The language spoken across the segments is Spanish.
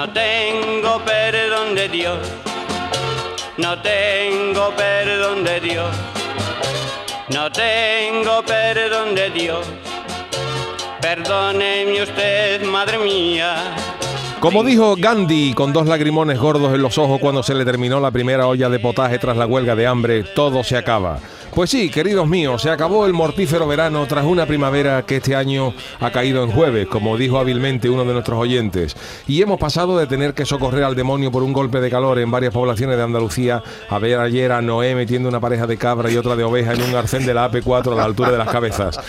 No tengo perdón de Dios, no tengo perdón de Dios, no tengo perdón de Dios. Perdóneme usted, madre mía. Como dijo Gandhi, con dos lagrimones gordos en los ojos cuando se le terminó la primera olla de potaje tras la huelga de hambre, todo se acaba. Pues sí, queridos míos, se acabó el mortífero verano tras una primavera que este año ha caído en jueves, como dijo hábilmente uno de nuestros oyentes. Y hemos pasado de tener que socorrer al demonio por un golpe de calor en varias poblaciones de Andalucía a ver ayer a Noé metiendo una pareja de cabra y otra de oveja en un arcén de la AP4 a la altura de las cabezas.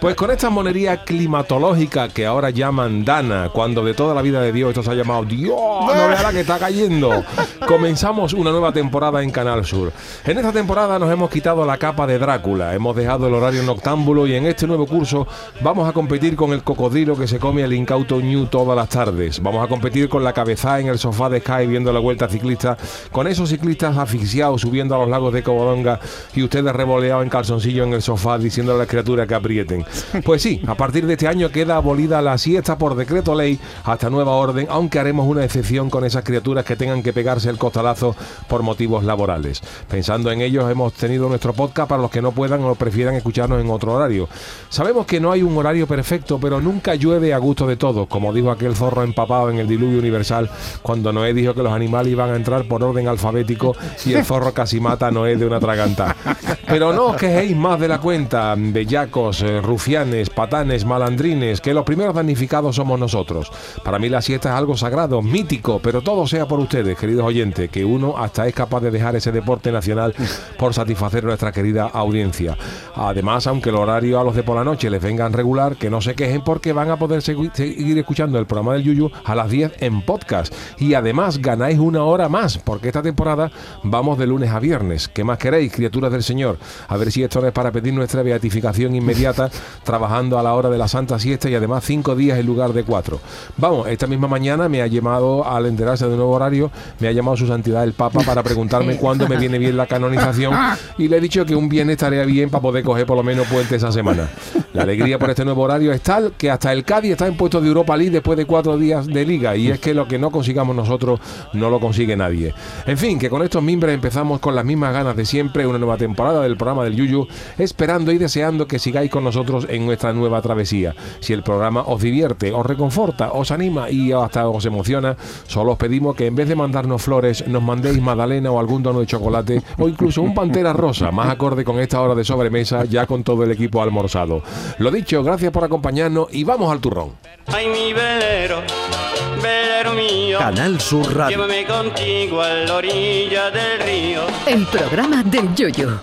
Pues con esta monería climatológica que ahora llaman Dana, cuando de toda la vida de Dios esto se ha llamado Dios, no vea la que está cayendo. Comenzamos una nueva temporada en Canal Sur. En esta temporada nos hemos quitado la capa de Drácula, hemos dejado el horario noctámbulo y en este nuevo curso vamos a competir con el cocodrilo que se come el incauto New todas las tardes. Vamos a competir con la cabeza en el sofá de Sky viendo la vuelta ciclista, con esos ciclistas asfixiados subiendo a los lagos de Covadonga y ustedes revoleados en calzoncillo en el sofá diciendo a las criaturas que aprieten. Pues sí, a partir de este año queda abolida la siesta por decreto ley hasta nueva orden, aunque haremos una excepción con esas criaturas que tengan que pegarse el costalazo por motivos laborales. Pensando en ellos hemos tenido nuestro podcast para los que no puedan o prefieran escucharnos en otro horario. Sabemos que no hay un horario perfecto, pero nunca llueve a gusto de todos, como dijo aquel zorro empapado en el diluvio universal cuando Noé dijo que los animales iban a entrar por orden alfabético y el zorro casi mata a Noé de una traganta. Pero no os quejéis más de la cuenta, bellacos, eh, rufianes, patanes, malandrines, que los primeros damnificados somos nosotros. Para mí la siesta es algo sagrado, mítico, pero todo sea por ustedes, queridos oyentes, que uno hasta es capaz de dejar ese deporte nacional por satisfacer nuestra querida audiencia. Además, aunque el horario a los de por la noche les vengan regular, que no se quejen porque van a poder segui- seguir escuchando el programa del Yuyu a las 10 en podcast. Y además ganáis una hora más, porque esta temporada vamos de lunes a viernes. ¿Qué más queréis, criaturas del Señor? A ver si esto no es para pedir nuestra beatificación inmediata, trabajando a la hora de la Santa Siesta y además cinco días en lugar de cuatro. Vamos, esta misma mañana me ha llamado, al enterarse de un nuevo horario, me ha llamado su santidad el Papa para preguntarme cuándo me viene bien la canonización y le he dicho que un viernes estaría bien para poder coger por lo menos puente esa semana. La alegría por este nuevo horario es tal que hasta el Cádiz está en puestos de Europa League después de cuatro días de liga y es que lo que no consigamos nosotros no lo consigue nadie. En fin, que con estos mimbres empezamos con las mismas ganas de siempre una nueva temporada del programa del Yuyu, esperando y deseando que sigáis con nosotros en nuestra nueva travesía. Si el programa os divierte, os reconforta, os anima y hasta os emociona, solo os pedimos que en vez de mandarnos flores, nos mandéis magdalena o algún dono de chocolate o incluso un pantera rosa, más acorde con esta hora de sobremesa, ya con todo el equipo almorzado. Lo dicho, gracias por acompañarnos y vamos al turrón. Ay, mi velero, velero mío. Canal Sur Radio. Llévame contigo a la orilla del río. El programa del Yoyo.